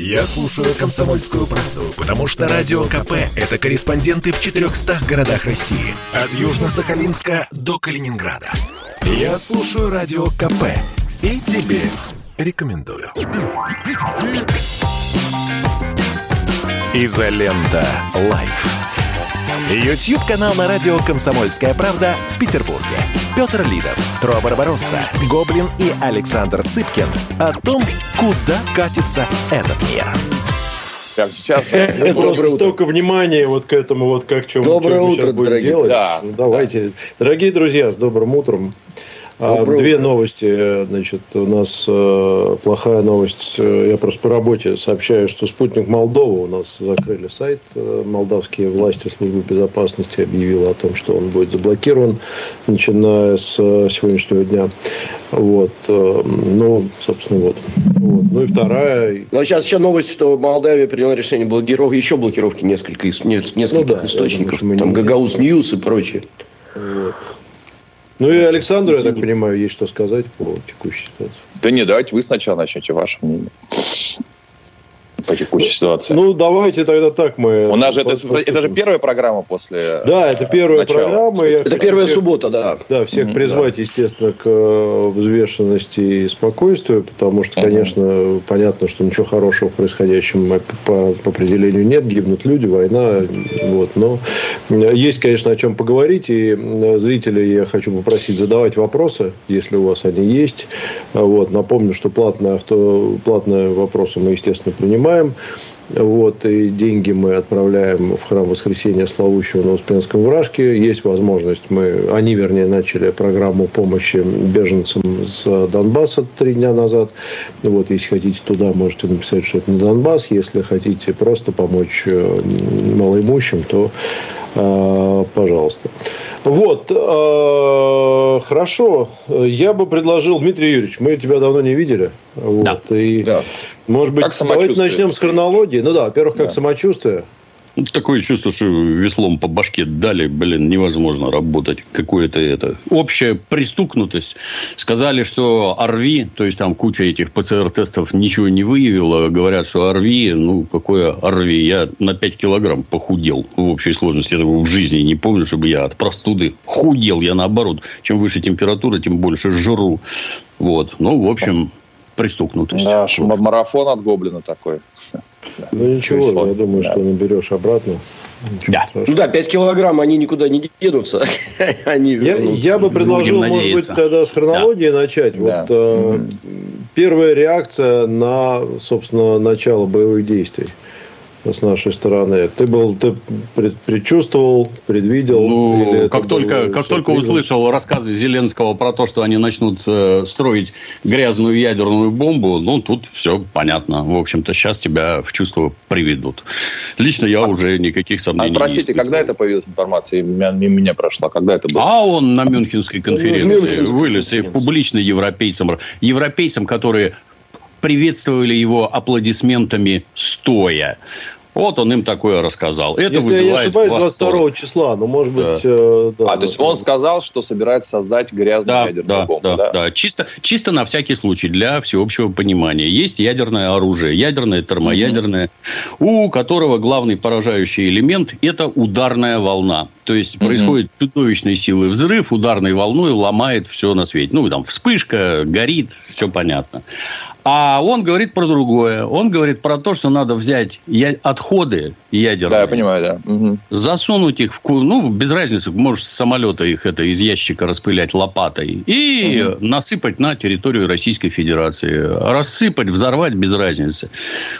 Я слушаю «Комсомольскую правду», потому что «Радио КП» — это корреспонденты в 400 городах России. От Южно-Сахалинска до Калининграда. Я слушаю «Радио КП» и тебе рекомендую. Изолента. Live. YouTube-канал на радио «Комсомольская правда» в Петербурге. Петр Лидов, Тро Барбаросса, Гоблин и Александр Цыпкин о том, куда катится этот мир. Прямо сейчас. Просто столько внимания вот к этому, вот как чем Доброе чем мы утро, сейчас будем дорогие. делать. Да. Ну, давайте. Дорогие друзья, с добрым утром. А, Доброе Две новости. Значит, у нас э, плохая новость. Э, Я просто по работе сообщаю, что спутник Молдова у нас закрыли сайт. Э, Молдавские власти службы безопасности объявила о том, что он будет заблокирован, начиная с э, сегодняшнего дня. Вот. э, Ну, собственно, вот. вот. Ну и вторая. Но сейчас еще новость, что Молдавия приняла решение блокировки, еще блокировки несколько, не- нескольких Ну да, источников. думаю, там Гагауз News и прочее. Ну и Александру, я так понимаю, есть что сказать по текущей ситуации. Да не, давайте вы сначала начнете ваше мнение по текущей ситуации. Ну, давайте тогда так мы... У нас же это, это же первая программа после Да, это первая начала. программа. Я Это первая всех- суббота, да. Да, всех Мгм, призвать, естественно, к э, взвешенности и спокойствию, потому что, конечно, понятно, что ничего хорошего в происходящем по, по определению нет, гибнут люди, война, вот, но э, есть, конечно, о чем поговорить, и э, зрителей я хочу попросить задавать вопросы, если у вас они есть, вот, напомню, что платные, авто, платные вопросы мы, естественно, принимаем, вот, и деньги мы отправляем в храм Воскресения Славущего на Успенском Вражке. Есть возможность, мы, они, вернее, начали программу помощи беженцам с Донбасса три дня назад. Вот, если хотите туда, можете написать, что это не Донбасс. Если хотите просто помочь э, малоимущим, то э, пожалуйста. Вот, э, хорошо. Я бы предложил, Дмитрий Юрьевич, мы тебя давно не видели. Вот, и, Да. Может быть, Как давайте начнем с хронологии. Ну да, во-первых, как Да. самочувствие. Такое чувство, что веслом по башке дали, блин, невозможно работать. Какое-то это... Общая пристукнутость. Сказали, что ОРВИ, то есть там куча этих ПЦР-тестов ничего не выявила. Говорят, что ОРВИ, ну, какое ОРВИ? Я на 5 килограмм похудел в общей сложности. Я такого в жизни не помню, чтобы я от простуды худел. Я наоборот, чем выше температура, тем больше жру. Вот. Ну, в общем, пристукнутость. Наш Вот. марафон от Гоблина такой. Ну ничего, я думаю, Да. что наберешь обратно. Ничего Да. страшного. Ну да, 5 килограмм, они никуда не денутся. Они Я, я бы предложил, Будем может быть, надеяться. тогда с хронологии начать. Да. Вот э, первая реакция на, собственно, начало боевых действий с нашей стороны. Ты был, ты пред- предчувствовал, предвидел? Ну, как только, как только услышал рассказы Зеленского про то, что они начнут э, строить грязную ядерную бомбу, ну, тут все понятно. В общем-то, сейчас тебя в чувство приведут. Лично я уже никаких А, сомнений не простите, испытываю. когда это появилась информация? Мимо мимо меня прошла. Когда это было? А он на Мюнхенской конференции Мюнхенской вылез и конференции. публично европейцам, европейцам, которые приветствовали его аплодисментами стоя. Вот он им такое рассказал. Это Если я не вызывает ошибаюсь, восторг. 22 числа, ну, может Да. быть... э, да, а, то есть он сказал, что собирается создать грязную Да, ядерную да, бомбу, да, да? да. Чисто, чисто на всякий случай, для всеобщего понимания. Есть ядерное оружие, ядерное, термоядерное, у которого главный поражающий элемент – это ударная волна. То есть, Мгм. происходит чудовищной силы взрыв, ударной волной ломает все на свете. Ну, там вспышка, горит, все понятно. А он говорит про другое. Он говорит про то, что надо взять я- отходы ядерные, Да, я понимаю, да. Мгм. засунуть их в ку- ну без разницы, можешь с самолета их это из ящика распылять лопатой и насыпать на территорию Российской Федерации, рассыпать, взорвать без разницы.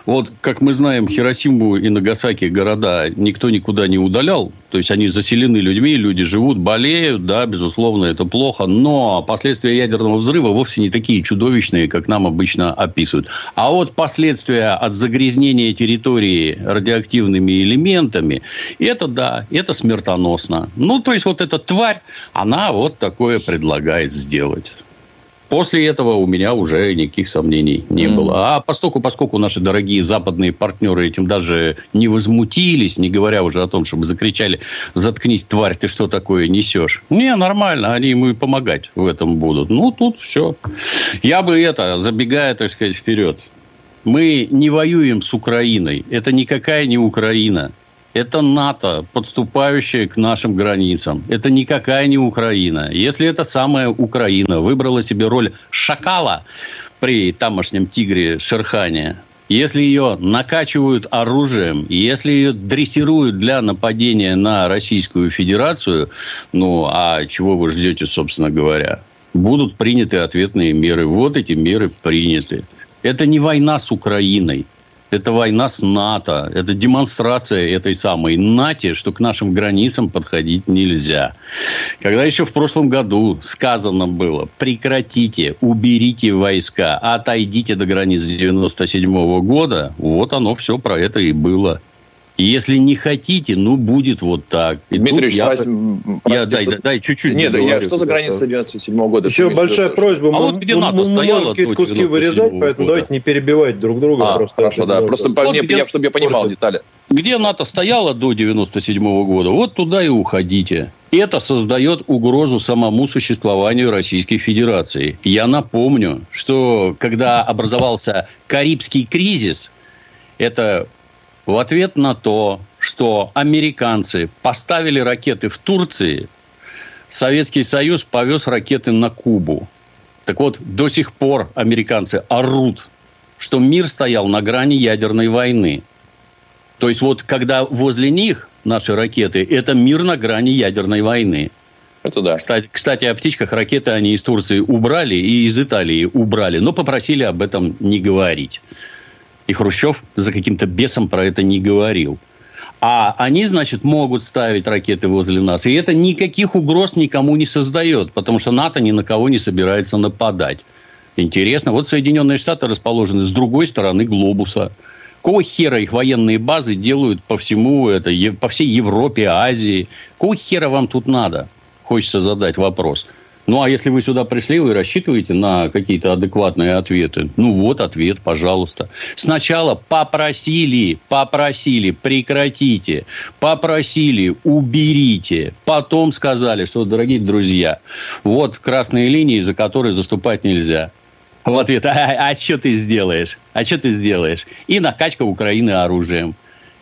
Вот как мы знаем, Хиросиму и Нагасаки города никто никуда не удалял, то есть они заселены людьми, люди живут, болеют, да, безусловно, это плохо, но последствия ядерного взрыва вовсе не такие чудовищные, как нам обычно описывают. А вот последствия от загрязнения территории радиоактивными элементами, это да, это смертоносно. Ну, то есть, вот эта тварь, она вот такое предлагает сделать. После этого у меня уже никаких сомнений не Мгм. было. А поскольку, поскольку наши дорогие западные партнеры этим даже не возмутились, не говоря уже о том, чтобы закричали «Заткнись, тварь, ты что такое несешь?» Не, нормально, они ему и помогать в этом будут. Ну, тут все. Я бы это, забегая, так сказать, вперед, Мы не воюем с Украиной. Это никакая не Украина. Это НАТО, подступающее к нашим границам. Это никакая не Украина. Если эта самая Украина выбрала себе роль шакала при тамошнем тигре Шерхане, если ее накачивают оружием, если ее дрессируют для нападения на Российскую Федерацию, ну, а чего вы ждете, собственно говоря? Будут приняты ответные меры. Вот эти меры приняты. Это не война с Украиной. Это война с НАТО. Это демонстрация этой самой НАТО, что к нашим границам подходить нельзя. Когда еще в прошлом году сказано было, прекратите, уберите войска, отойдите до границ 97 года, вот оно все про это и было. Если не хотите, ну, будет вот так. И Дмитрий я, прос... я, дай, дай, дай чуть-чуть. Нет, я, что за граница 97 -го года? Еще большая просьба. А мы, вот где НАТО мы, стояло можем какие-то куски вырезать, поэтому года. давайте не перебивать друг друга. А, просто хорошо, да. Просто вот мне, где, чтобы я понимал портит. детали. Где НАТО стояло до 97 -го года, вот туда и уходите. Это создает угрозу самому существованию Российской Федерации. Я напомню, что когда образовался Карибский кризис, это в ответ на то, что американцы поставили ракеты в Турции, Советский Союз повез ракеты на Кубу. Так вот, до сих пор американцы орут, что мир стоял на грани ядерной войны. То есть, вот когда возле них наши ракеты, это мир на грани ядерной войны. Это да. Кстати, кстати, о птичках ракеты они из Турции убрали и из Италии убрали, но попросили об этом не говорить. И Хрущев за каким-то бесом про это не говорил. А они, значит, могут ставить ракеты возле нас. И это никаких угроз никому не создает, потому что НАТО ни на кого не собирается нападать. Интересно. Вот Соединенные Штаты расположены с другой стороны глобуса. Какого хера их военные базы делают по всему это, по всей Европе, Азии? Какого хера вам тут надо? Хочется задать вопрос. Ну, а если вы сюда пришли, вы рассчитываете на какие-то адекватные ответы? Ну, вот ответ, пожалуйста. Сначала попросили, попросили, прекратите. Попросили, уберите. Потом сказали, что, дорогие друзья, вот красные линии, за которые заступать нельзя. В ответ, а, а что ты сделаешь? А что ты сделаешь? И накачка Украины оружием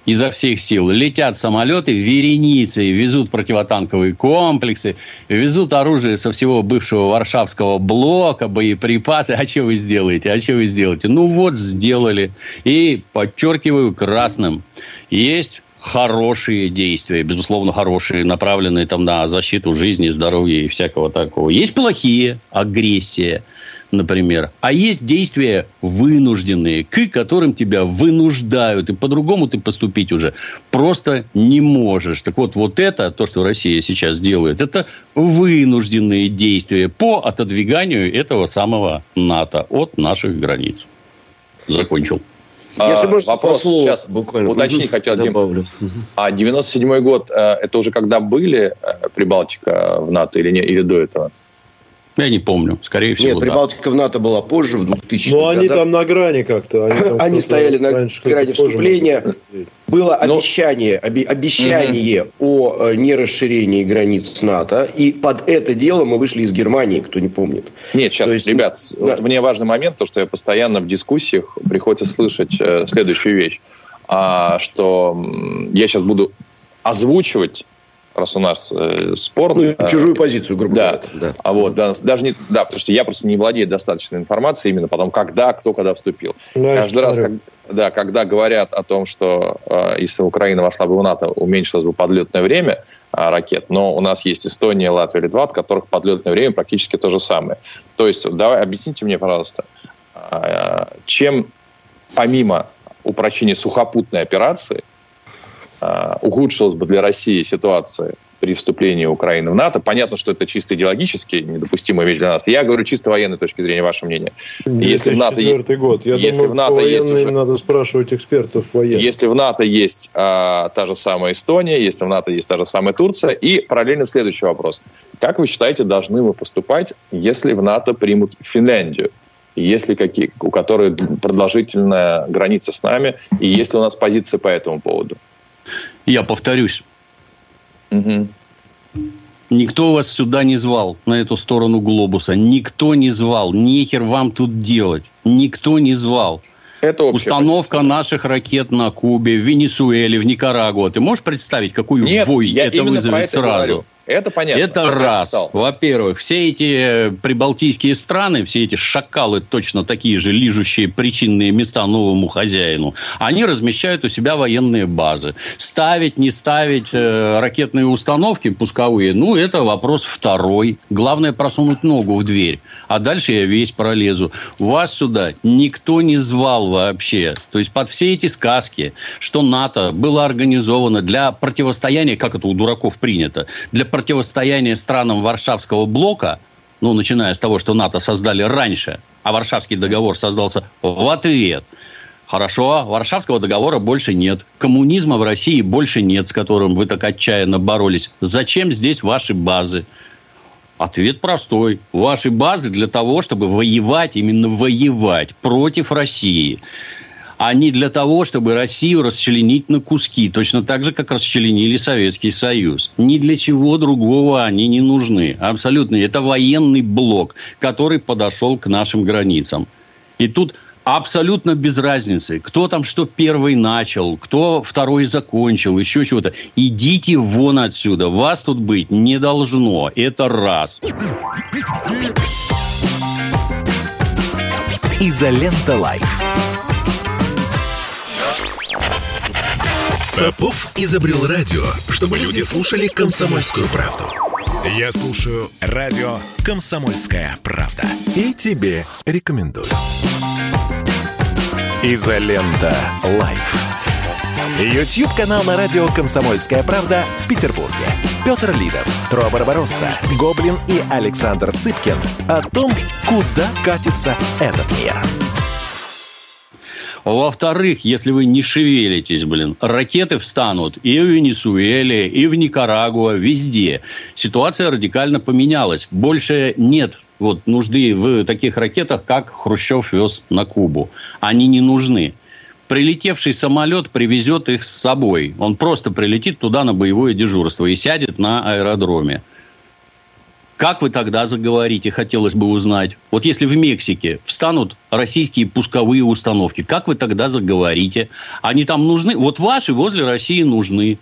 изо всех сил. Летят самолеты вереницей, везут противотанковые комплексы, везут оружие со всего бывшего Варшавского блока, боеприпасы. А что вы сделаете? А что вы сделаете? Ну вот, сделали. И подчеркиваю красным. Есть хорошие действия, безусловно, хорошие, направленные там на защиту жизни, здоровья и всякого такого. Есть плохие, агрессия – например. А есть действия вынужденные, к которым тебя вынуждают. И по-другому ты поступить уже просто не можешь. Так вот, вот это, то, что Россия сейчас делает, это вынужденные действия по отодвиганию этого самого НАТО от наших границ. Закончил. Если а, можно, вопрос слово сейчас буквально уточнить хотел. Добавлю. А 97 год, э, это уже когда были э, Прибалтика в НАТО или, не, или до этого? Я не помню. Скорее всего, Нет, Прибалтика да. в НАТО была позже, в 2000 Ну, они там на грани как-то. Они, они стояли на грани вступления. Было Но... обещание, оби, обещание угу. о э, нерасширении границ НАТО. И под это дело мы вышли из Германии, кто не помнит. Нет, сейчас, есть, ребят, да. вот мне важный момент, то, что я постоянно в дискуссиях приходится слышать э, следующую вещь. А, что я сейчас буду озвучивать раз у нас э, спор... Ну, э, чужую позицию, грубо да. говоря. Да. А вот, да, даже не, да, потому что я просто не владею достаточной информацией именно потом, когда, кто когда вступил. Да, Каждый раз, как, да, когда говорят о том, что э, если Украина вошла бы в НАТО, уменьшилось бы подлетное время э, ракет, но у нас есть Эстония, Латвия, Литва, от которых подлетное время практически то же самое. То есть, давай, объясните мне, пожалуйста, э, чем помимо упрочения сухопутной операции – ухудшилась бы для России ситуация при вступлении Украины в НАТО. Понятно, что это чисто идеологически недопустимая вещь для нас. Я говорю чисто военной точки зрения, ваше мнение. Если в НАТО, год. Я если думаю, в НАТО есть уже... надо спрашивать экспертов военных. Если в НАТО есть а, та же самая Эстония, если в НАТО есть та же самая Турция, и параллельно следующий вопрос. Как вы считаете, должны мы поступать, если в НАТО примут Финляндию? если какие, у которой продолжительная граница с нами, и если у нас позиция по этому поводу? Я повторюсь. Угу. Никто вас сюда не звал, на эту сторону глобуса. Никто не звал. Нехер вам тут делать. Никто не звал. Это Установка позиция. наших ракет на Кубе, в Венесуэле, в Никарагуа. Ты можешь представить, какую Нет, вой это вызовет это сразу? Говорю. Это понятно. Это раз. Во-первых, все эти прибалтийские страны, все эти шакалы, точно такие же лижущие причинные места новому хозяину, они размещают у себя военные базы. Ставить, не ставить э, ракетные установки пусковые, ну, это вопрос второй. Главное просунуть ногу в дверь. А дальше я весь пролезу. Вас сюда никто не звал вообще. То есть, под все эти сказки, что НАТО было организовано для противостояния, как это у дураков принято, для противостояние странам Варшавского блока, ну, начиная с того, что НАТО создали раньше, а Варшавский договор создался в ответ. Хорошо, Варшавского договора больше нет. Коммунизма в России больше нет, с которым вы так отчаянно боролись. Зачем здесь ваши базы? Ответ простой. Ваши базы для того, чтобы воевать, именно воевать против России а не для того, чтобы Россию расчленить на куски, точно так же, как расчленили Советский Союз. Ни для чего другого они не нужны. Абсолютно. Это военный блок, который подошел к нашим границам. И тут абсолютно без разницы, кто там что первый начал, кто второй закончил, еще чего-то. Идите вон отсюда. Вас тут быть не должно. Это раз. Изолента Live. Попов изобрел радио, чтобы люди слушали комсомольскую правду. Я слушаю радио «Комсомольская правда». И тебе рекомендую. Изолента. Live. YouTube-канал на радио «Комсомольская правда» в Петербурге. Петр Лидов, Тро Барбаросса, Гоблин и Александр Цыпкин о том, куда катится этот мир. Во-вторых, если вы не шевелитесь, блин, ракеты встанут и в Венесуэле, и в Никарагуа, везде. Ситуация радикально поменялась. Больше нет вот, нужды в таких ракетах, как Хрущев вез на Кубу. Они не нужны прилетевший самолет привезет их с собой. Он просто прилетит туда на боевое дежурство и сядет на аэродроме. Как вы тогда заговорите, хотелось бы узнать. Вот если в Мексике встанут российские пусковые установки, как вы тогда заговорите? Они там нужны? Вот ваши возле России нужны.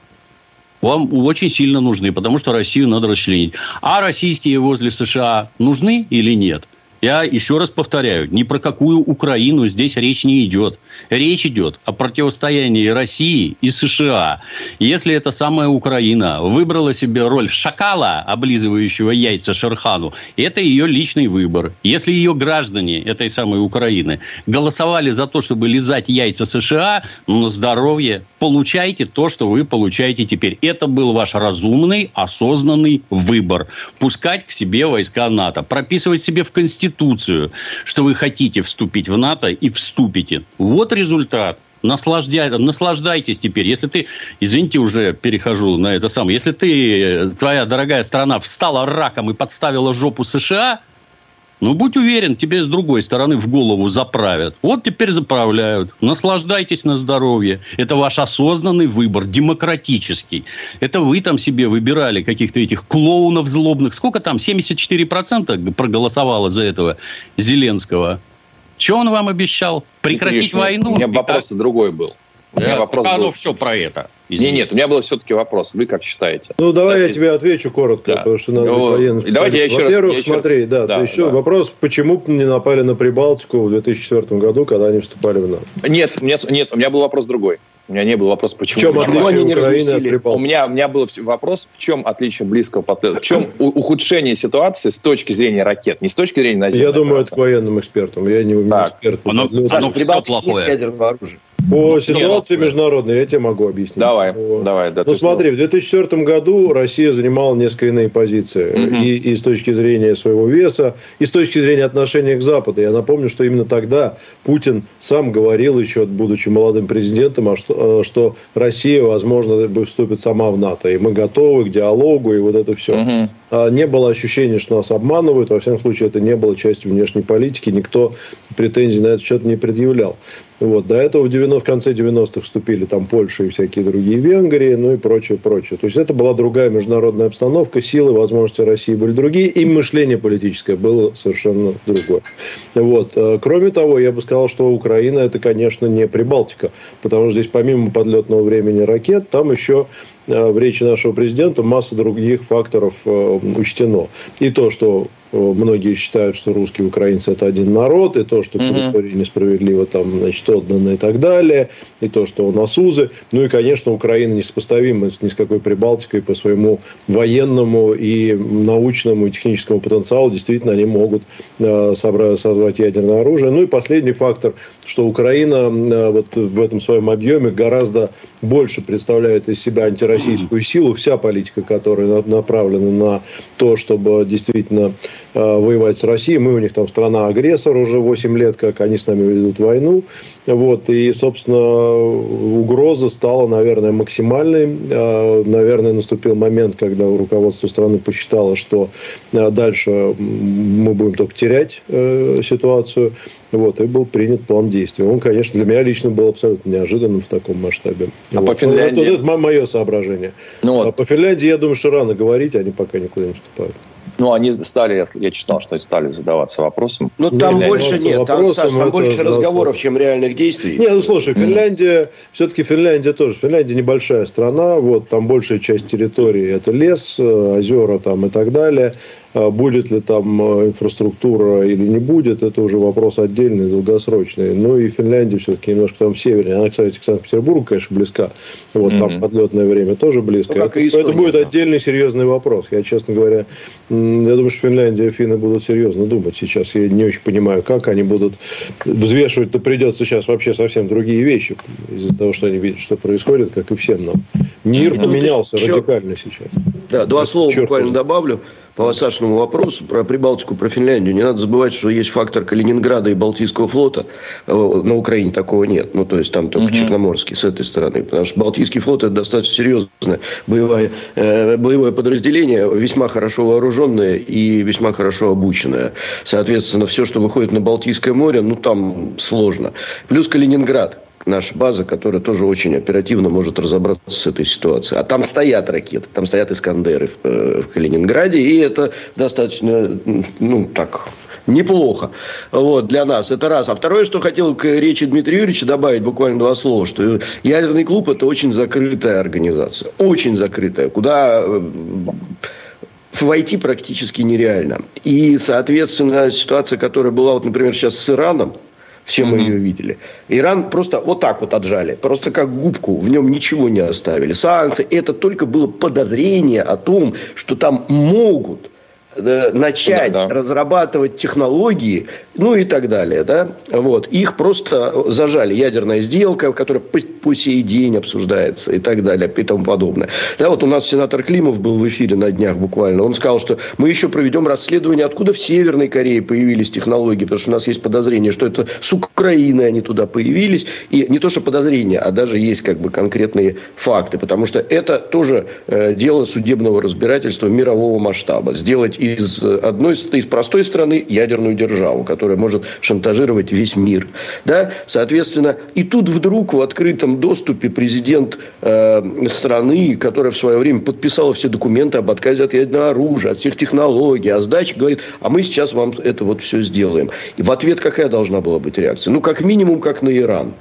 Вам очень сильно нужны, потому что Россию надо расчленить. А российские возле США нужны или нет? Я еще раз повторяю, ни про какую Украину здесь речь не идет. Речь идет о противостоянии России и США. Если эта самая Украина выбрала себе роль шакала, облизывающего яйца Шерхану, это ее личный выбор. Если ее граждане этой самой Украины голосовали за то, чтобы лизать яйца США, ну, на здоровье, получайте то, что вы получаете теперь. Это был ваш разумный, осознанный выбор. Пускать к себе войска НАТО. Прописывать себе в Конституции Конституцию, что вы хотите вступить в НАТО и вступите. Вот результат. Наслаждя... Наслаждайтесь теперь. Если ты, извините, уже перехожу на это самое, если ты, твоя дорогая страна, встала раком и подставила жопу США – ну, будь уверен, тебе с другой стороны в голову заправят. Вот теперь заправляют. Наслаждайтесь на здоровье. Это ваш осознанный выбор, демократический. Это вы там себе выбирали каких-то этих клоунов злобных. Сколько там? 74% проголосовало за этого Зеленского. Что он вам обещал? Прекратить Видишь, войну? У меня вопрос другой был. У меня вопрос оно был... все про это. Извините. Нет, нет, у меня был все-таки вопрос. Вы как считаете? Ну, давай Если... я тебе отвечу коротко, да. потому что надо ну, военных Давайте я еще Во-первых, раз, смотри, раз... да, да, еще да. вопрос, почему не напали на Прибалтику в 2004 году, когда они вступали в НАТО? Нет, нет, нет, у меня был вопрос другой. У меня не был вопрос, почему, в чем почему они не разместили. У меня, у меня был вопрос, в чем отличие близкого подхода, в чем ухудшение ситуации с точки зрения ракет, не с точки зрения наземной. Я думаю, это к военным экспертам. Я не, не эксперт. Оно, оно все плохое. ядерного оружия. По ситуации международной я тебе могу объяснить. Давай, вот. давай. Да, ну смотри, в 2004 году Россия занимала несколько иные позиции. Угу. И, и с точки зрения своего веса, и с точки зрения отношения к Западу. Я напомню, что именно тогда Путин сам говорил, еще будучи молодым президентом, а что, э, что Россия, возможно, вступит сама в НАТО. И мы готовы к диалогу, и вот это все. Угу. А не было ощущения, что нас обманывают. Во всяком случае, это не было частью внешней политики. Никто претензий на этот счет не предъявлял. Вот. До этого в, 90, в конце 90-х вступили там Польша и всякие другие Венгрии, ну и прочее, прочее. То есть это была другая международная обстановка, силы, возможности России были другие, и мышление политическое было совершенно другое. Вот. Э, кроме того, я бы сказал, что Украина это, конечно, не Прибалтика, потому что здесь помимо подлетного времени ракет, там еще в речи нашего президента масса других факторов э, учтено. И то, что многие считают, что русские и украинцы это один народ, и то, что территории несправедливо там, значит, отданы и так далее, и то, что у нас узы. Ну и, конечно, Украина несопоставима ни с какой Прибалтикой по своему военному и научному и техническому потенциалу. Действительно, они могут э, собрать, создать ядерное оружие. Ну и последний фактор, что Украина э, вот в этом своем объеме гораздо больше представляет из себя антироссийскую силу. Вся политика, которая направлена на то, чтобы действительно э, воевать с Россией. Мы у них там страна-агрессор уже 8 лет, как они с нами ведут войну. Вот, и, собственно, угроза стала, наверное, максимальной. Э, наверное, наступил момент, когда руководство страны посчитало, что э, дальше мы будем только терять ситуацию. Вот, и был принят план действий. Он, конечно, для меня лично был абсолютно неожиданным в таком масштабе. А вот. по Финляндии? Вот, это мое соображение. Ну, вот. А по Финляндии, я думаю, что рано говорить, они пока никуда не вступают. Ну, они стали, я читал, что стали задаваться вопросом. Ну, там Финляндия. больше нет, там, Саш, там больше разговоров, чем реальных действий. Не, ну, слушай, Финляндия, mm. все-таки Финляндия тоже, Финляндия небольшая страна, вот, там большая часть территории это лес, э, озера там и так далее. А будет ли там э, инфраструктура или не будет, это уже вопрос отдельный, долгосрочный. Ну и Финляндия все-таки немножко там севернее. Она, кстати, к Санкт-Петербургу, конечно, близка. Вот mm-hmm. там подлетное время тоже близко. Ну, это, Эстония, это будет да. отдельный серьезный вопрос. Я, честно говоря, я думаю, что Финляндия и финны будут серьезно думать сейчас. Я не очень понимаю, как они будут взвешивать-то придется сейчас вообще совсем другие вещи из-за того, что они видят, что происходит, как и всем нам. Мир ну, поменялся радикально сейчас. Да, два слова буквально добавлю по Сашиному вопросу про Прибалтику, про Финляндию, не надо забывать, что есть фактор Калининграда и Балтийского флота. Э, на Украине такого нет. Ну, то есть, там только угу. Черноморский с этой стороны. Потому что Балтийский флот – это достаточно серьезное боевое, э, боевое подразделение, весьма хорошо вооруженное и весьма хорошо обученное. Соответственно, все, что выходит на Балтийское море, ну, там сложно. Плюс Калининград наша база, которая тоже очень оперативно может разобраться с этой ситуацией. А там стоят ракеты, там стоят Искандеры в, э, в Калининграде, и это достаточно, ну, так, неплохо вот, для нас. Это раз. А второе, что хотел к речи Дмитрия Юрьевича добавить буквально два слова, что ядерный клуб – это очень закрытая организация. Очень закрытая, куда э, войти практически нереально. И, соответственно, ситуация, которая была, вот, например, сейчас с Ираном, все мы mm-hmm. ее видели. Иран просто вот так вот отжали. Просто как губку. В нем ничего не оставили. Санкции. Это только было подозрение о том, что там могут начать да, да. разрабатывать технологии, ну и так далее, да, вот, их просто зажали. Ядерная сделка, которая по, по сей день обсуждается и так далее, и тому подобное. Да, вот у нас сенатор Климов был в эфире на днях буквально, он сказал, что мы еще проведем расследование, откуда в Северной Корее появились технологии, потому что у нас есть подозрение, что это с Украины они туда появились, и не то, что подозрение, а даже есть как бы конкретные факты, потому что это тоже э, дело судебного разбирательства мирового масштаба. Сделать из одной из простой страны ядерную державу, которая может шантажировать весь мир. Да? Соответственно, и тут вдруг в открытом доступе президент э, страны, которая в свое время подписала все документы об отказе от ядерного оружия, от всех технологий, о сдаче, говорит, а мы сейчас вам это вот все сделаем. И в ответ какая должна была быть реакция? Ну, как минимум, как на Иран.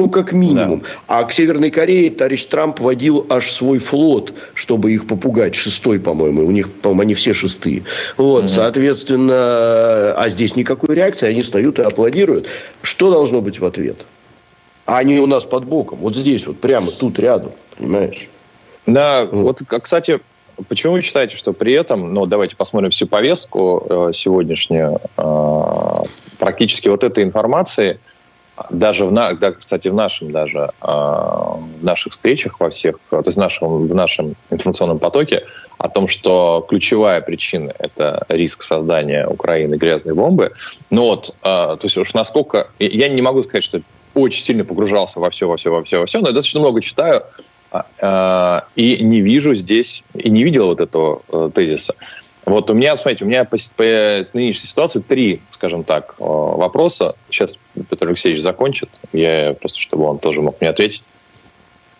Ну, как минимум. Да. А к Северной Корее товарищ Трамп водил аж свой флот, чтобы их попугать. Шестой, по-моему. У них, по-моему, они все шестые. Вот, угу. соответственно, а здесь никакой реакции. Они встают и аплодируют. Что должно быть в ответ? А они у нас под боком. Вот здесь вот, прямо тут рядом. Понимаешь? Да, вот, вот кстати, почему вы считаете, что при этом, ну, давайте посмотрим всю повестку э, сегодняшнюю, э, практически вот этой информации – даже в, да, кстати, в нашем даже э, в наших встречах во всех, то есть в нашем, в нашем информационном потоке о том, что ключевая причина это риск создания Украины грязной бомбы. Но вот, э, то есть уж насколько я не могу сказать, что очень сильно погружался во все, во все, во все, во все, но я достаточно много читаю э, и не вижу здесь и не видел вот этого э, тезиса. Вот у меня, смотрите, у меня по, по нынешней ситуации три, скажем так, вопроса. Сейчас Петр Алексеевич закончит, я просто, чтобы он тоже мог мне ответить.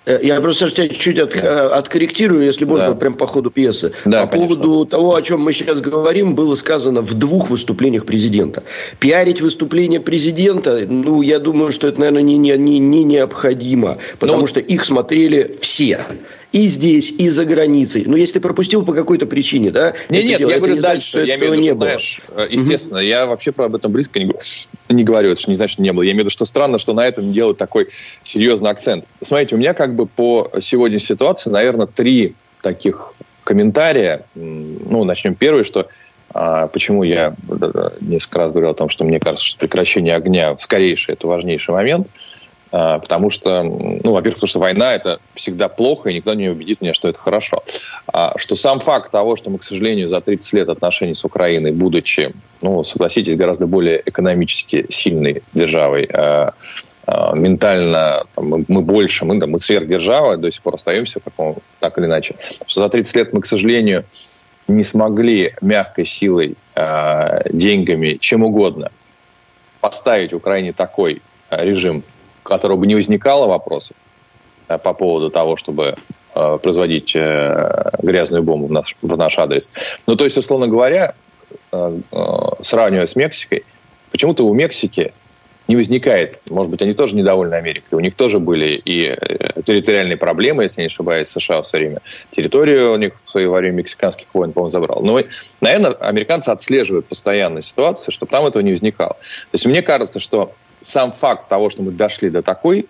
Э, я просто тебя чуть-чуть от, э, откорректирую, если можно, да. прям по ходу пьесы. Да, по конечно. поводу того, о чем мы сейчас говорим, было сказано в двух выступлениях президента. Пиарить выступление президента, ну, я думаю, что это, наверное, не, не, не, не необходимо, потому ну, что их смотрели все и здесь, и за границей. Но если пропустил по какой-то причине, да? Нет, нет, я говорю не дальше. Значит, я имею в виду, что, знаешь, э, естественно, угу. я вообще про об этом близко не, не говорю. Это не значит, что не было. Я имею в виду, что странно, что на этом делают такой серьезный акцент. Смотрите, у меня как бы по сегодняшней ситуации, наверное, три таких комментария. Ну, начнем первый, что а, почему я несколько раз говорил о том, что мне кажется, что прекращение огня скорейшее – это важнейший момент – потому что, ну, во-первых, потому что война – это всегда плохо, и никто не убедит меня, что это хорошо. А что сам факт того, что мы, к сожалению, за 30 лет отношений с Украиной, будучи, ну, согласитесь, гораздо более экономически сильной державой, а, а, ментально там, мы, больше, мы, да, мы сверхдержава, до сих пор остаемся каком, так или иначе. Что за 30 лет мы, к сожалению, не смогли мягкой силой, деньгами, чем угодно поставить Украине такой режим которого бы не возникало вопросов э, по поводу того, чтобы э, производить э, грязную бомбу в наш, в наш адрес. Ну, то есть, условно говоря, сравнивая с Мексикой, почему-то у Мексики не возникает, может быть, они тоже недовольны Америкой, у них тоже были и территориальные проблемы, если не ошибаюсь, США в свое время. Территорию у них в свое время мексиканских войн, по-моему, забрал. Но, наверное, американцы отслеживают постоянно ситуацию, чтобы там этого не возникало. То есть мне кажется, что сам факт того, что мы дошли до такой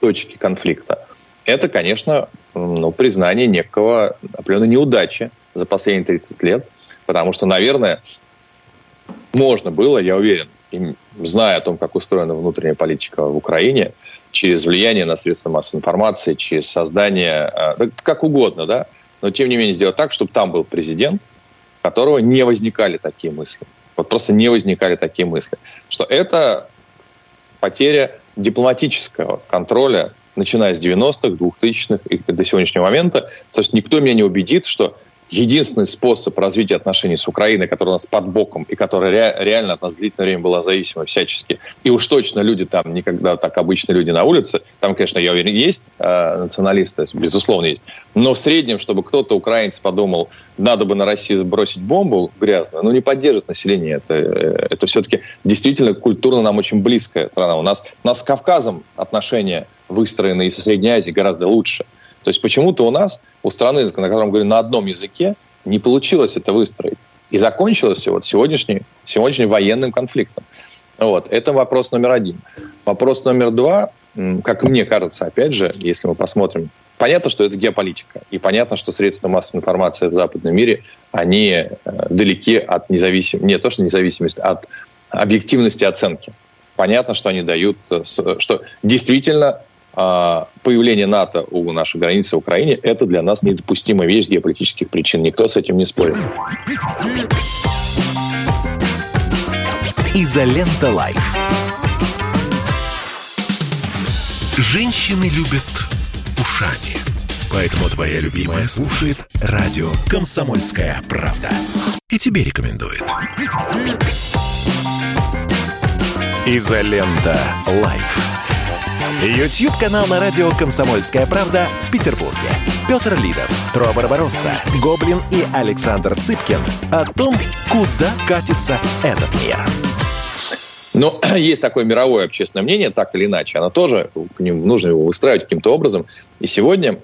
точки конфликта, это, конечно, ну, признание некого определенной неудачи за последние 30 лет, потому что, наверное, можно было, я уверен, зная о том, как устроена внутренняя политика в Украине, через влияние на средства массовой информации, через создание, э, как угодно, да, но тем не менее сделать так, чтобы там был президент, которого не возникали такие мысли. Вот просто не возникали такие мысли. Что это потеря дипломатического контроля, начиная с 90-х, 2000-х и до сегодняшнего момента. То есть никто меня не убедит, что единственный способ развития отношений с Украиной, который у нас под боком и которая ре, реально от нас длительное время была зависима всячески, и уж точно люди там никогда так обычные люди на улице, там, конечно, я уверен, есть э, националисты, безусловно есть, но в среднем, чтобы кто-то, украинец, подумал, надо бы на Россию сбросить бомбу грязную, ну, не поддержит население. Это, э, это все-таки действительно культурно нам очень близкая страна. У нас, у нас с Кавказом отношения выстроены и со Средней Азией гораздо лучше – то есть почему-то у нас, у страны, на котором говорим на одном языке, не получилось это выстроить. И закончилось все вот сегодняшним, сегодняшним военным конфликтом. Вот. Это вопрос номер один. Вопрос номер два, как мне кажется, опять же, если мы посмотрим, понятно, что это геополитика. И понятно, что средства массовой информации в западном мире, они э, далеки от независимости, не то что независимости, от объективности оценки. Понятно, что они дают, э, что действительно появление НАТО у нашей границы в Украине – это для нас недопустимая вещь геополитических причин. Никто с этим не спорит. Изолента Live. Женщины любят ушами. Поэтому твоя любимая слушает радио «Комсомольская правда». И тебе рекомендует. Изолента Live. YouTube-канал на радио «Комсомольская правда» в Петербурге. Петр Лидов, Тро Барбаросса, Гоблин и Александр Цыпкин о том, куда катится этот мир. Но есть такое мировое общественное мнение, так или иначе. Оно тоже, к ним нужно его выстраивать каким-то образом. И сегодня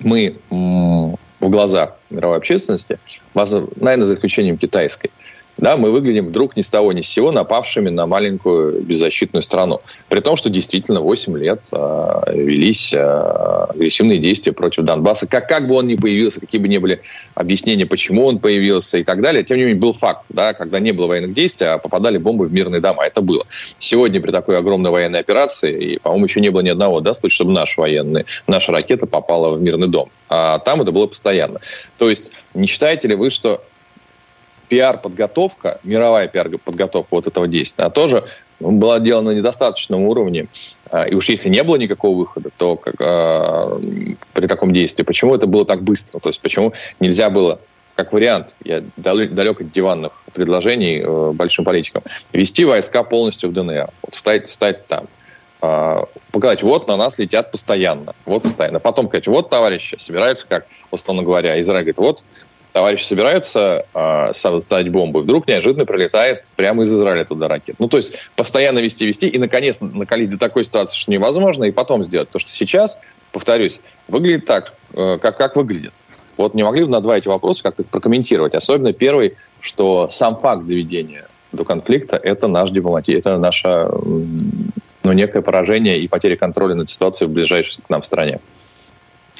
мы в глазах мировой общественности, наверное, за исключением китайской, да, мы выглядим вдруг ни с того ни с сего напавшими на маленькую беззащитную страну. При том, что действительно 8 лет э, велись э, агрессивные действия против Донбасса. Как, как бы он ни появился, какие бы ни были объяснения, почему он появился и так далее, тем не менее был факт, да, когда не было военных действий, а попадали бомбы в мирные дома. Это было. Сегодня при такой огромной военной операции, и, по-моему, еще не было ни одного да, случая, чтобы наша военная, наша ракета попала в мирный дом. А там это было постоянно. То есть не считаете ли вы, что пиар-подготовка, мировая пиар-подготовка вот этого действия, тоже была сделана на недостаточном уровне. А, и уж если не было никакого выхода, то как, э, при таком действии, почему это было так быстро? То есть почему нельзя было как вариант, я далек от диванных предложений э, большим политикам, вести войска полностью в ДНР, вот встать, встать там, э, показать, вот на нас летят постоянно, вот постоянно. Потом сказать, вот, товарищи, собирается, как, условно говоря, Израиль говорит, вот, товарищи собираются э, ставить бомбы, вдруг неожиданно прилетает прямо из Израиля туда ракет. Ну, то есть, постоянно вести, вести, и, наконец, накалить до такой ситуации, что невозможно, и потом сделать. Потому что сейчас, повторюсь, выглядит так, э, как, как выглядит. Вот не могли бы на два эти вопроса как-то прокомментировать? Особенно первый, что сам факт доведения до конфликта – это наш дипломатия, это наше ну, некое поражение и потеря контроля над ситуацией в ближайшей к нам стране.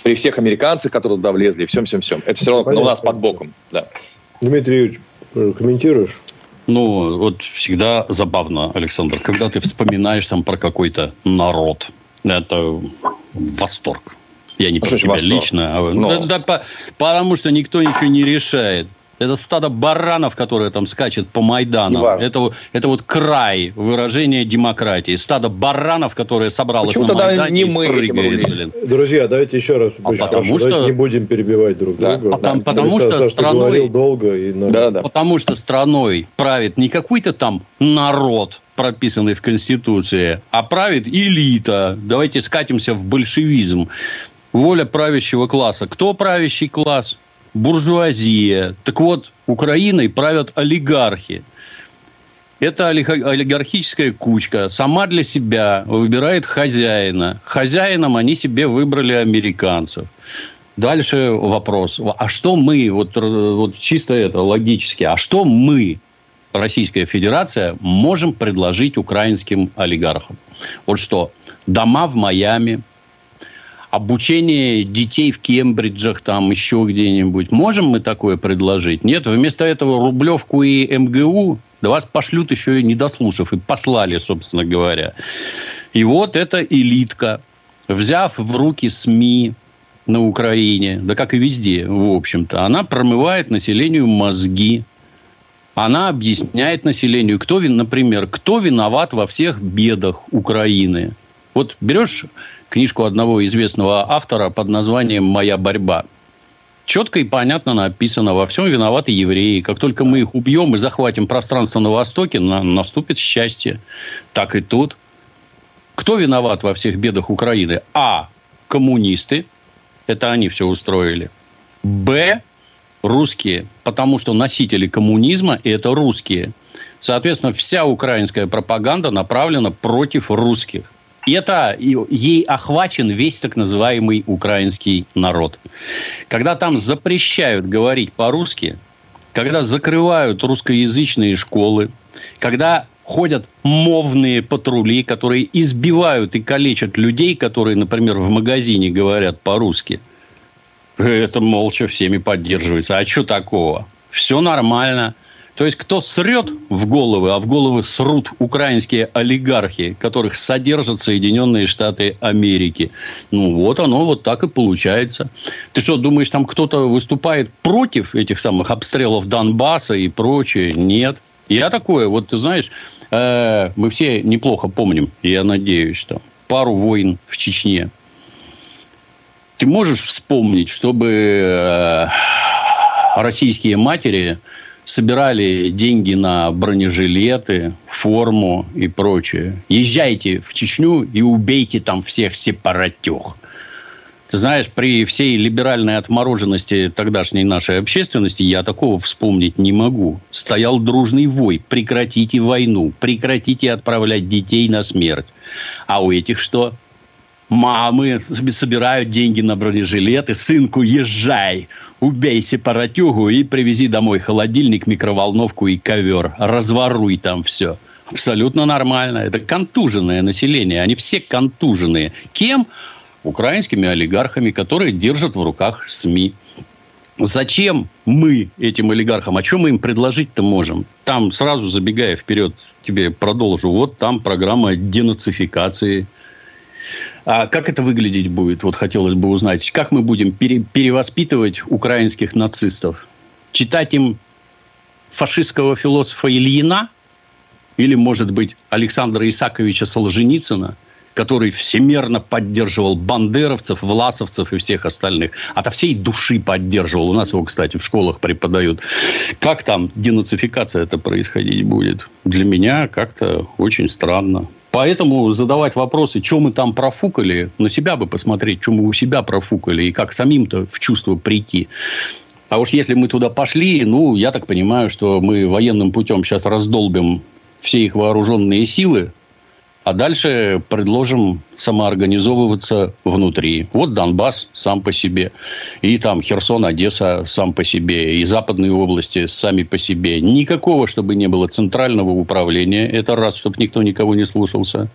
При всех американцах, которые туда влезли, всем-всем-всем. Это все равно Понятно. у нас под боком. Да. Дмитрий Юрьевич, э, комментируешь? Ну, вот всегда забавно, Александр, когда ты вспоминаешь там про какой-то народ. Это восторг. Я не ну, про тебя лично. А, Но... да, да, по, потому что никто ничего не решает. Это стадо баранов, которое там скачет по Майдану. Это, это вот край выражения демократии. Стадо баранов, которое собралось Почему на Майдане не мы прыгает, блин. Друзья, давайте еще раз. А потому что... не будем перебивать друг да. друга. Потому, да. потому что Саша, страной... долго. И... Да, да. Потому что страной правит не какой-то там народ, прописанный в Конституции, а правит элита. Давайте скатимся в большевизм воля правящего класса. Кто правящий класс? Буржуазия. Так вот, Украиной правят олигархи. Это олигархическая кучка сама для себя выбирает хозяина. Хозяином они себе выбрали американцев. Дальше вопрос. А что мы, вот, вот чисто это логически, а что мы, Российская Федерация, можем предложить украинским олигархам? Вот что, дома в Майами – обучение детей в Кембриджах, там еще где-нибудь. Можем мы такое предложить? Нет, вместо этого Рублевку и МГУ да вас пошлют еще и не дослушав, и послали, собственно говоря. И вот эта элитка, взяв в руки СМИ на Украине, да как и везде, в общем-то, она промывает населению мозги, она объясняет населению, кто, например, кто виноват во всех бедах Украины. Вот берешь книжку одного известного автора под названием «Моя борьба». Четко и понятно написано, во всем виноваты евреи. Как только мы их убьем и захватим пространство на Востоке, на, наступит счастье. Так и тут. Кто виноват во всех бедах Украины? А. Коммунисты. Это они все устроили. Б. Русские. Потому что носители коммунизма – это русские. Соответственно, вся украинская пропаганда направлена против русских это ей охвачен весь так называемый украинский народ. Когда там запрещают говорить по-русски, когда закрывают русскоязычные школы, когда ходят мовные патрули, которые избивают и калечат людей, которые, например, в магазине говорят по-русски. Это молча всеми поддерживается. А что такого? Все нормально. То есть, кто срет в головы, а в головы срут украинские олигархи, которых содержат Соединенные Штаты Америки. Ну, вот оно вот так и получается. Ты что, думаешь, там кто-то выступает против этих самых обстрелов Донбасса и прочее? Нет. Я такое, вот ты знаешь, э, мы все неплохо помним, я надеюсь, что пару войн в Чечне. Ты можешь вспомнить, чтобы э, российские матери собирали деньги на бронежилеты, форму и прочее. Езжайте в Чечню и убейте там всех сепаратех. Ты знаешь, при всей либеральной отмороженности тогдашней нашей общественности я такого вспомнить не могу. Стоял дружный вой. Прекратите войну. Прекратите отправлять детей на смерть. А у этих что? Мамы собирают деньги на бронежилеты. Сынку, езжай убей сепаратюгу и привези домой холодильник, микроволновку и ковер. Разворуй там все. Абсолютно нормально. Это контуженное население. Они все контуженные. Кем? Украинскими олигархами, которые держат в руках СМИ. Зачем мы этим олигархам? А что мы им предложить-то можем? Там, сразу забегая вперед, тебе продолжу. Вот там программа денацификации – а как это выглядеть будет? Вот хотелось бы узнать. Как мы будем пере- перевоспитывать украинских нацистов? Читать им фашистского философа Ильина? Или, может быть, Александра Исаковича Солженицына? который всемерно поддерживал бандеровцев, власовцев и всех остальных. Ото всей души поддерживал. У нас его, кстати, в школах преподают. Как там денацификация это происходить будет? Для меня как-то очень странно. Поэтому задавать вопросы, что мы там профукали, на себя бы посмотреть, что мы у себя профукали, и как самим-то в чувство прийти. А уж если мы туда пошли, ну, я так понимаю, что мы военным путем сейчас раздолбим все их вооруженные силы, а дальше предложим самоорганизовываться внутри. Вот Донбасс сам по себе. И там Херсон, Одесса сам по себе. И западные области сами по себе. Никакого, чтобы не было центрального управления. Это раз, чтобы никто никого не слушался.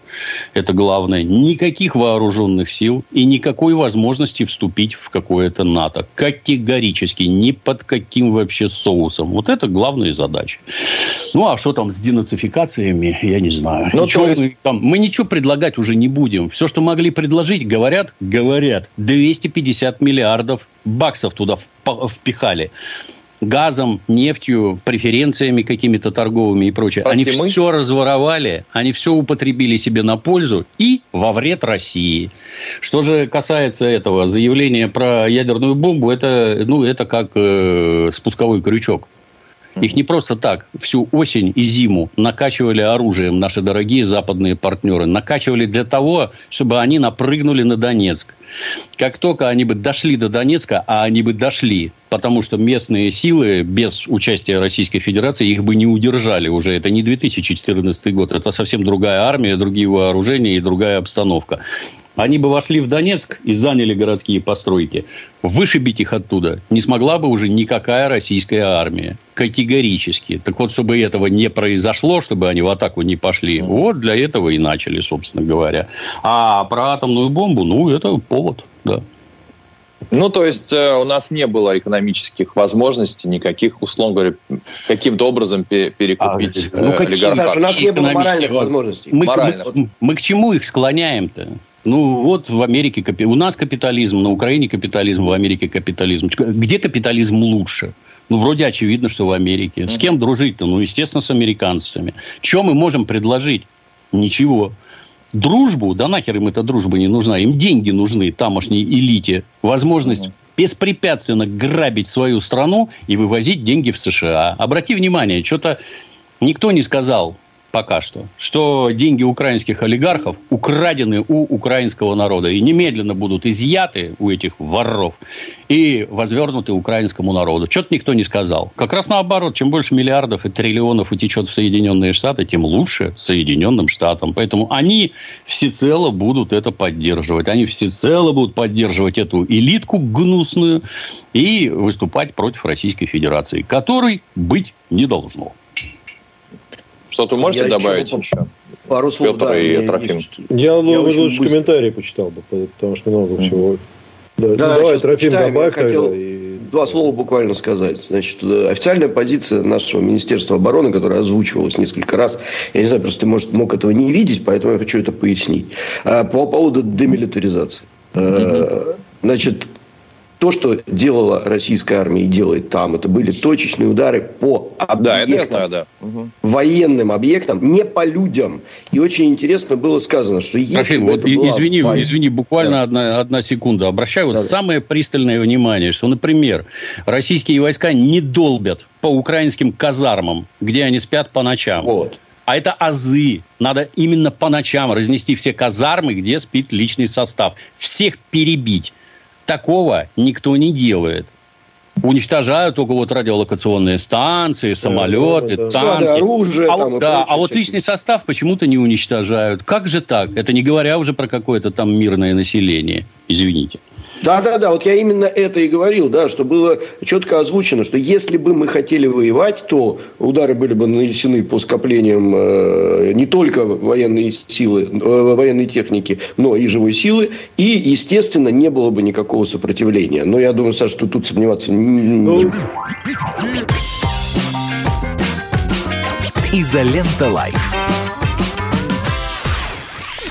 Это главное. Никаких вооруженных сил. И никакой возможности вступить в какое-то НАТО. Категорически. Ни под каким вообще соусом. Вот это главная задача. Ну, а что там с денацификациями, я не знаю. Ну, ничего, есть... мы, там, мы ничего предлагать уже не будем. Все, что могли предложить, говорят, говорят. 250 миллиардов баксов туда впихали газом, нефтью, преференциями какими-то торговыми и прочее. Прости, они все разворовали, они все употребили себе на пользу и во вред России. Что же касается этого заявления про ядерную бомбу, это, ну, это как э, спусковой крючок. Их не просто так всю осень и зиму накачивали оружием наши дорогие западные партнеры. Накачивали для того, чтобы они напрыгнули на Донецк. Как только они бы дошли до Донецка, а они бы дошли, потому что местные силы без участия Российской Федерации их бы не удержали уже. Это не 2014 год, это совсем другая армия, другие вооружения и другая обстановка. Они бы вошли в Донецк и заняли городские постройки. Вышибить их оттуда не смогла бы уже никакая российская армия. Категорически. Так вот, чтобы этого не произошло, чтобы они в атаку не пошли, вот для этого и начали, собственно говоря. А про атомную бомбу, ну, это повод, да. Ну, то есть э, у нас не было экономических возможностей никаких, условно говоря, каким-то образом перекупить а, ну, э, олигархов. У нас не было моральных возможностей. Мы, мы, мы к чему их склоняем-то? Ну, вот в Америке у нас капитализм, на Украине капитализм, в Америке капитализм. Где капитализм лучше? Ну, вроде очевидно, что в Америке. С кем дружить-то? Ну, естественно, с американцами. Что мы можем предложить? Ничего. Дружбу, да нахер им эта дружба не нужна. Им деньги нужны, тамошней элите. Возможность беспрепятственно грабить свою страну и вывозить деньги в США. Обрати внимание, что-то никто не сказал пока что, что деньги украинских олигархов украдены у украинского народа и немедленно будут изъяты у этих воров и возвернуты украинскому народу. Что-то никто не сказал. Как раз наоборот, чем больше миллиардов и триллионов утечет в Соединенные Штаты, тем лучше Соединенным Штатам. Поэтому они всецело будут это поддерживать. Они всецело будут поддерживать эту элитку гнусную и выступать против Российской Федерации, которой быть не должно. Что-то можете я добавить еще? еще? Пару слов, Петр да, и Трофим. Я, я лучше быстро. комментарий почитал бы, потому что много mm-hmm. всего. Да, да, ну, давай, Трофим, читаем, добавь. Я хотел и... два слова буквально сказать. Значит, э, официальная позиция нашего Министерства обороны, которая озвучивалась несколько раз, я не знаю, просто ты, может, мог этого не видеть, поэтому я хочу это пояснить. А, по поводу демилитаризации. Mm-hmm. Значит, то, что делала российская армия и делает там, это были точечные удары по объектам, да, это знаю, да. угу. военным объектам, не по людям. И очень интересно было сказано, что если Максим, вот была... извини, по... извини, буквально да. одна, одна секунда. Обращаю да. вот самое пристальное внимание, что, например, российские войска не долбят по украинским казармам, где они спят по ночам. Вот. А это азы. Надо именно по ночам разнести все казармы, где спит личный состав. Всех перебить. Такого никто не делает. Уничтожают только вот радиолокационные станции, самолеты, да, да, танки. Да, оружие, а, там, да, а вот личный состав почему-то не уничтожают. Как же так? Это не говоря уже про какое-то там мирное население. Извините. Да, да, да, вот я именно это и говорил, да, что было четко озвучено, что если бы мы хотели воевать, то удары были бы нанесены по скоплениям э, не только военной силы, э, военной техники, но и живой силы, и, естественно, не было бы никакого сопротивления. Но я думаю, Саша, что тут сомневаться не... Изолента Live.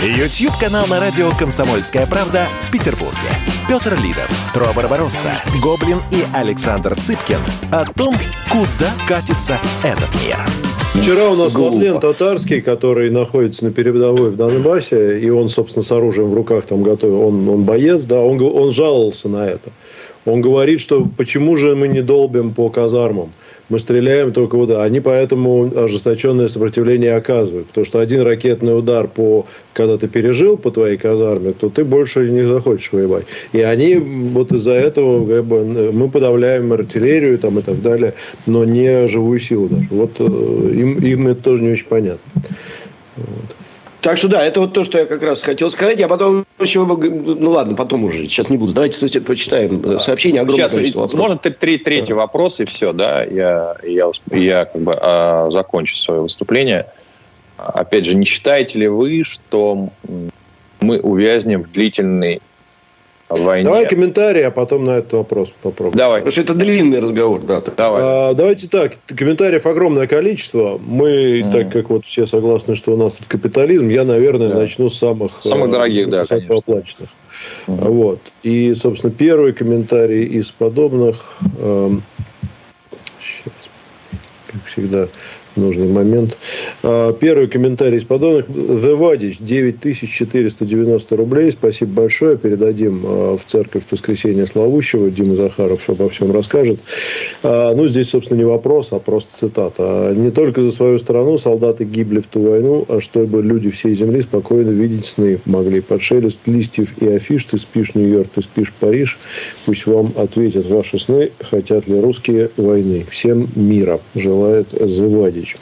YouTube-канал на радио «Комсомольская правда» в Петербурге. Петр Лидов, Тро Барбаросса, Гоблин и Александр Цыпкин о том, куда катится этот мир. Вчера у нас Владлен Татарский, который находится на передовой в Донбассе, и он, собственно, с оружием в руках там готовил, он, он боец, да, он, он жаловался на это. Он говорит, что почему же мы не долбим по казармам? Мы стреляем только вот... Они поэтому ожесточенное сопротивление оказывают. Потому что один ракетный удар, по, когда ты пережил по твоей казарме, то ты больше не захочешь воевать. И они вот из-за этого как бы, мы подавляем артиллерию там, и так далее, но не живую силу даже. Вот э, им, им это тоже не очень понятно. Вот. Так что да, это вот то, что я как раз хотел сказать. Я потом еще, ну ладно, потом уже, сейчас не буду. Давайте, кстати, почитаем сообщение. Огромное сейчас, количество вопросов. Можно три, третий вопрос и все, да? Я, я, я как бы а, закончу свое выступление. Опять же, не считаете ли вы, что мы увязнем в длительной войне. Давай комментарии, а потом на этот вопрос попробуем. Давай. Потому что это длинный разговор. Да, давай. А, давайте так. Комментариев огромное количество. Мы, mm. так как вот все согласны, что у нас тут капитализм, я, наверное, да. начну с самых... Самых э, дорогих, да, конечно. Mm. Вот. И, собственно, первый комментарий из подобных... Э, сейчас, как всегда, нужный момент. А, первый комментарий из подобных. The Vadich, 9490 рублей. Спасибо большое. Передадим а, в церковь воскресенье Славущего. Дима Захаров обо всем расскажет. А, ну, здесь, собственно, не вопрос, а просто цитата. Не только за свою страну солдаты гибли в ту войну, а чтобы люди всей земли спокойно видеть сны могли. Под шелест листьев и афиш ты спишь Нью-Йорк, ты спишь Париж. Пусть вам ответят ваши сны, хотят ли русские войны. Всем мира желает The тысяч.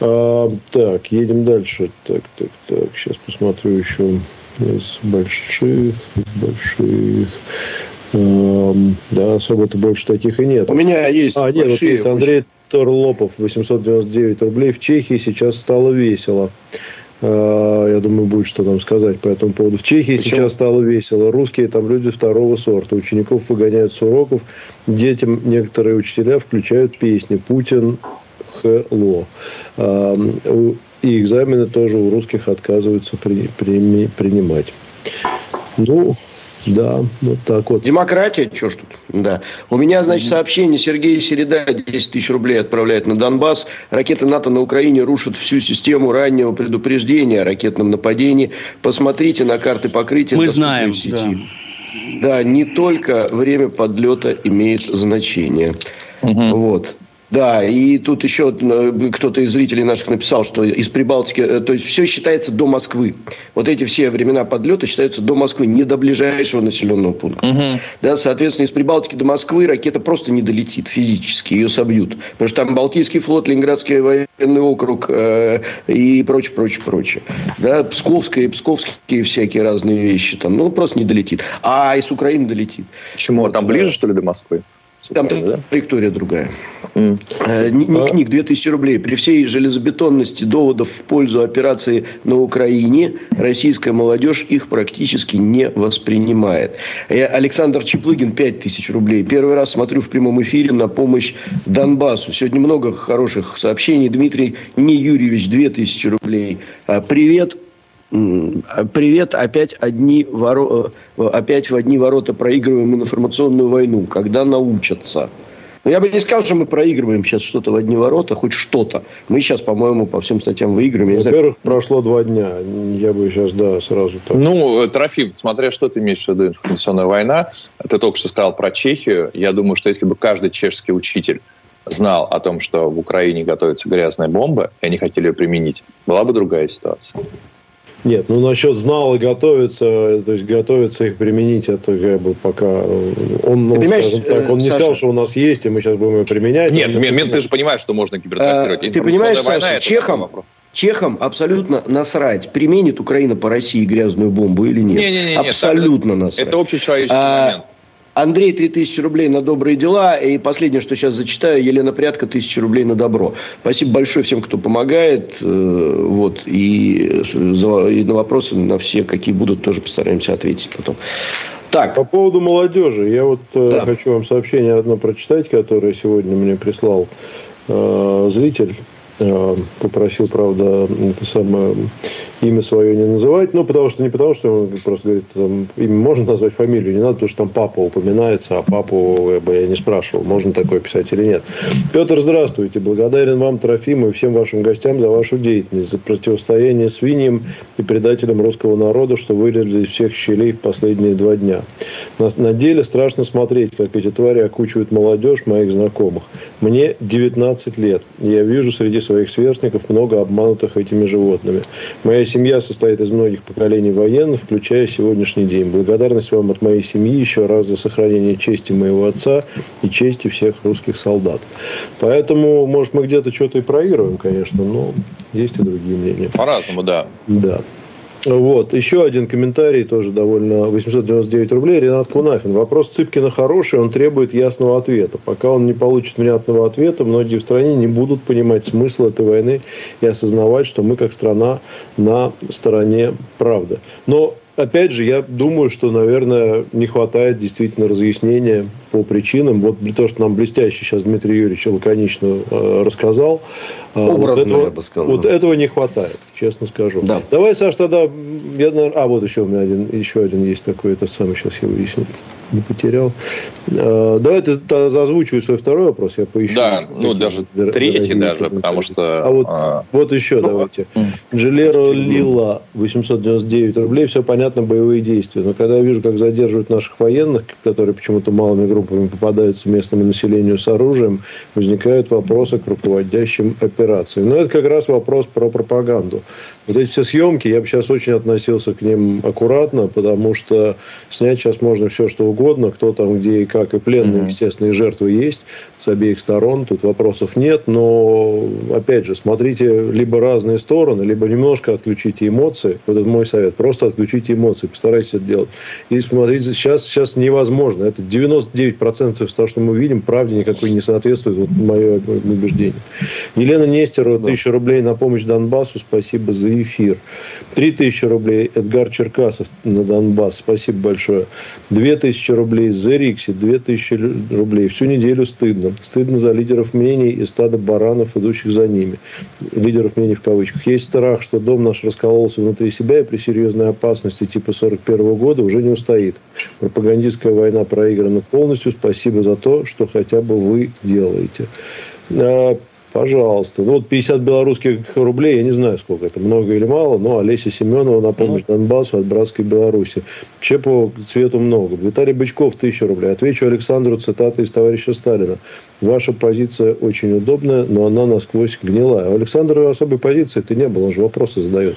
А, так, едем дальше. Так, так, так. Сейчас посмотрю еще из больших, из больших. А, да, особо-то больше таких и нет. У меня есть А, нет, вот есть Андрей Торлопов, 899 рублей. В Чехии сейчас стало весело. А, я думаю, будет что там сказать по этому поводу. В Чехии Почему? сейчас стало весело. Русские там люди второго сорта. Учеников выгоняют с уроков. Детям некоторые учителя включают песни. Путин ХЛО. И экзамены тоже у русских отказываются при, при, принимать. Ну, да, вот так вот. Демократия, что ж тут? Да. У меня, значит, сообщение. Сергей Середа 10 тысяч рублей отправляет на Донбасс. Ракеты НАТО на Украине рушат всю систему раннего предупреждения о ракетном нападении. Посмотрите на карты покрытия. Мы знаем. Сети. Да. да, не только время подлета имеет значение. Угу. Вот. Да, и тут еще э, кто-то из зрителей наших написал, что из Прибалтики, э, то есть все считается до Москвы. Вот эти все времена подлета считаются до Москвы, не до ближайшего населенного пункта. Угу. Да, соответственно, из Прибалтики до Москвы ракета просто не долетит физически, ее собьют. Потому что там Балтийский флот, Ленинградский военный округ э, и прочее, прочее, прочее. Да, Псковская, Псковские всякие разные вещи там, ну, просто не долетит. А из Украины долетит. Почему? Там ближе, что ли, до Москвы? Там траектория другая. Mm. Ник, 2000 рублей. При всей железобетонности доводов в пользу операции на Украине российская молодежь их практически не воспринимает. Я, Александр Чеплыгин 5000 рублей. Первый раз смотрю в прямом эфире на помощь Донбассу. Сегодня много хороших сообщений. Дмитрий Не Юрьевич 2000 рублей. А, привет Привет, опять, одни воро... Э, опять в одни ворота проигрываем информационную войну. Когда научатся? Но я бы не сказал, что мы проигрываем сейчас что-то в одни ворота, хоть что-то. Мы сейчас, по-моему, по всем статьям выигрываем. Во-первых, прошло два дня. Я бы сейчас, да, сразу так. Ну, Трофим, смотря что ты имеешь в виду, информационная война. Ты только что сказал про Чехию. Я думаю, что если бы каждый чешский учитель знал о том, что в Украине готовится грязная бомба, и они хотели ее применить, была бы другая ситуация. Нет, ну насчет знал и готовится, то есть готовится их применить, это как бы пока он, ну, скажем так, он не Саша, сказал, что у нас есть, и мы сейчас будем ее применять. Нет, мент, ты же понимаешь, что можно кибертрофировать. А, ты понимаешь, Саша, чехам, чехам абсолютно насрать, применит Украина по России грязную бомбу или нет. Не, не, не, абсолютно нет, насрать. Это общечеловеческий а, момент. Андрей 3000 рублей на добрые дела. И последнее, что сейчас зачитаю, Елена Прятка 1000 рублей на добро. Спасибо большое всем, кто помогает. Э, вот. И, и на вопросы, на все, какие будут, тоже постараемся ответить потом. Так. По поводу молодежи. Я вот э, да. хочу вам сообщение одно прочитать, которое сегодня мне прислал э, зритель. Э, попросил, правда, это самое имя свое не называть. Ну, потому что не потому, что он просто говорит, там, имя можно назвать фамилию, не надо, потому что там папа упоминается, а папу я бы я не спрашивал, можно такое писать или нет. Петр, здравствуйте. Благодарен вам, Трофиму, и всем вашим гостям за вашу деятельность, за противостояние свиньям и предателям русского народа, что вылезли из всех щелей в последние два дня. На, на деле страшно смотреть, как эти твари окучивают молодежь моих знакомых. Мне 19 лет. Я вижу среди своих сверстников много обманутых этими животными. Моя семья состоит из многих поколений военных, включая сегодняшний день. Благодарность вам от моей семьи еще раз за сохранение чести моего отца и чести всех русских солдат. Поэтому, может, мы где-то что-то и проигрываем, конечно, но есть и другие мнения. По-разному, да. Да. Вот. Еще один комментарий, тоже довольно 899 рублей. Ренат Кунафин. Вопрос Цыпкина хороший, он требует ясного ответа. Пока он не получит внятного ответа, многие в стране не будут понимать смысл этой войны и осознавать, что мы как страна на стороне правды. Но опять же, я думаю, что, наверное, не хватает действительно разъяснения по причинам. Вот то, что нам блестяще сейчас Дмитрий Юрьевич лаконично э, рассказал. Э, Образно, вот этого, я бы сказал. Вот этого не хватает, честно скажу. Да. Давай, Саш, тогда... Я, наверное, а, вот еще у меня один, еще один есть такой, этот самый, сейчас я выясню не потерял. А, давай ты озвучивай свой второй вопрос, я поищу. Да, ну даже третий даже, потому что... А вот, а... вот еще ну, давайте. Джилеро Лила, 899 рублей, все понятно, боевые действия. Но когда я вижу, как задерживают наших военных, которые почему-то малыми группами попадаются местному населению с оружием, возникают вопросы к руководящим операцией. Но это как раз вопрос про пропаганду. Вот эти все съемки, я бы сейчас очень относился к ним аккуратно, потому что снять сейчас можно все, что угодно, кто там, где и как, и пленные, mm-hmm. естественно, и жертвы есть с обеих сторон, тут вопросов нет, но, опять же, смотрите либо разные стороны, либо немножко отключите эмоции, вот это мой совет, просто отключите эмоции, постарайтесь это делать. И смотрите, сейчас, сейчас невозможно, это 99% из того, что мы видим, правде никакой не соответствует, вот мое убеждение. Елена Нестерова, да. 1000 рублей на помощь Донбассу, спасибо за эфир. 3000 рублей Эдгар Черкасов на Донбасс, спасибо большое. 2000 рублей за Рикси, 2000 рублей, всю неделю стыдно стыдно. за лидеров мнений и стадо баранов, идущих за ними. Лидеров мнений в кавычках. Есть страх, что дом наш раскололся внутри себя и при серьезной опасности типа 41 года уже не устоит. Пропагандистская война проиграна полностью. Спасибо за то, что хотя бы вы делаете. Пожалуйста. Ну, вот 50 белорусских рублей, я не знаю, сколько это, много или мало, но Олеся Семенова на помощь ну. Донбассу от братской Беларуси. По цвету много. Виталий Бычков, 1000 рублей. Отвечу Александру цитаты из товарища Сталина. Ваша позиция очень удобная, но она насквозь гнилая. У Александра особой позиции ты не было, он же вопросы задает.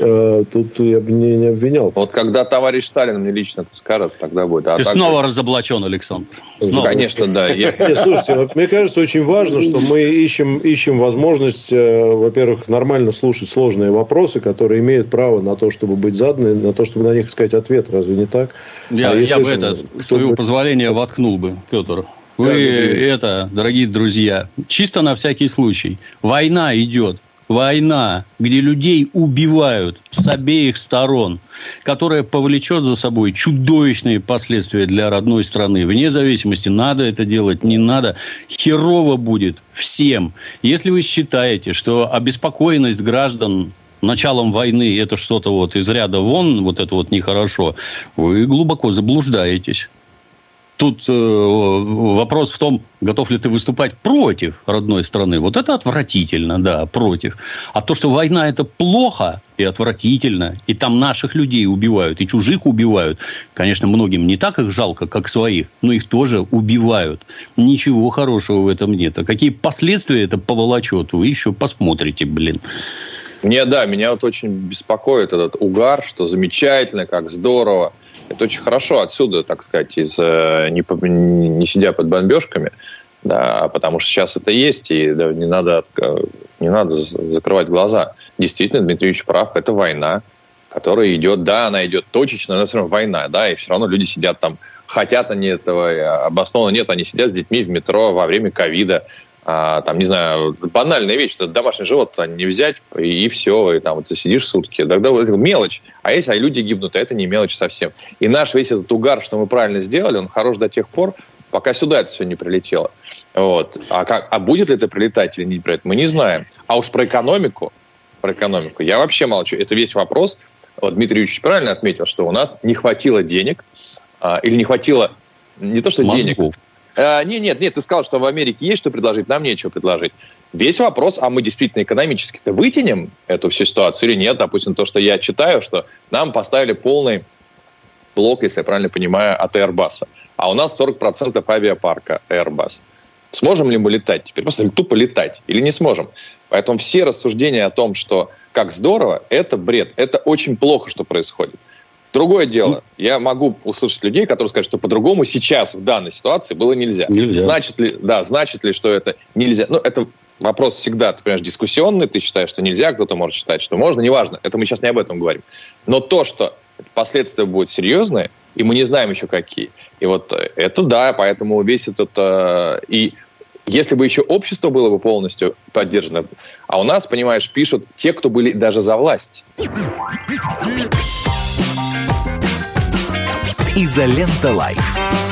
Э, тут я бы не, не обвинял. Вот когда товарищ Сталин мне лично это скажет, тогда будет. А Ты также... снова разоблачен, Александр. Снова. Конечно, да. Нет, слушайте, мне кажется, очень важно, что мы ищем, ищем возможность, э, во-первых, нормально слушать сложные вопросы, которые имеют право на то, чтобы быть заданы, на то, чтобы на них искать ответ. Разве не так? Я, а я бы это, с твоего позволения, воткнул бы, Петр. Вы да, это, дорогие друзья, чисто на всякий случай. Война идет война, где людей убивают с обеих сторон, которая повлечет за собой чудовищные последствия для родной страны, вне зависимости, надо это делать, не надо, херово будет всем. Если вы считаете, что обеспокоенность граждан началом войны это что-то вот из ряда вон, вот это вот нехорошо, вы глубоко заблуждаетесь. Тут э, вопрос в том, готов ли ты выступать против родной страны. Вот это отвратительно, да, против. А то, что война это плохо и отвратительно, и там наших людей убивают, и чужих убивают, конечно, многим не так их жалко, как своих, но их тоже убивают. Ничего хорошего в этом нет. А какие последствия это поволочет, вы еще посмотрите, блин. Мне, да, меня вот очень беспокоит этот угар, что замечательно, как здорово – это очень хорошо отсюда, так сказать, из, э, не, не сидя под бомбежками, да, потому что сейчас это есть, и да, не, надо, не надо закрывать глаза. Действительно, Дмитрий Ильич прав, это война, которая идет, да, она идет точечно, но все равно война, да, и все равно люди сидят там, хотят они этого, обоснованно нет, они сидят с детьми в метро во время ковида, а, там, не знаю, банальная вещь, что домашнее животное не взять, и, все, и там вот ты сидишь сутки. Тогда вот мелочь. А если а люди гибнут, а это не мелочь совсем. И наш весь этот угар, что мы правильно сделали, он хорош до тех пор, пока сюда это все не прилетело. Вот. А, как, а будет ли это прилетать или не прилетать, мы не знаем. А уж про экономику, про экономику я вообще молчу. Это весь вопрос. Вот Дмитрий Юрьевич правильно отметил, что у нас не хватило денег, а, или не хватило не то, что Мозгов. денег. А, нет, нет, нет, ты сказал, что в Америке есть что предложить, нам нечего предложить. Весь вопрос, а мы действительно экономически-то вытянем эту всю ситуацию или нет? Допустим, то, что я читаю, что нам поставили полный блок, если я правильно понимаю, от Airbus. А у нас 40% авиапарка Airbus. Сможем ли мы летать теперь? Просто тупо летать или не сможем? Поэтому все рассуждения о том, что как здорово, это бред. Это очень плохо, что происходит. Другое дело, я могу услышать людей, которые скажут, что по-другому сейчас в данной ситуации было нельзя. нельзя. Значит ли, да, значит ли, что это нельзя? Ну, это вопрос всегда, ты понимаешь, дискуссионный, ты считаешь, что нельзя, кто-то может считать, что можно, неважно. Это мы сейчас не об этом говорим. Но то, что последствия будут серьезные, и мы не знаем еще какие. И вот это да, поэтому весь этот... Э, и если бы еще общество было бы полностью поддержано, а у нас, понимаешь, пишут те, кто были даже за власть. Изолента Live.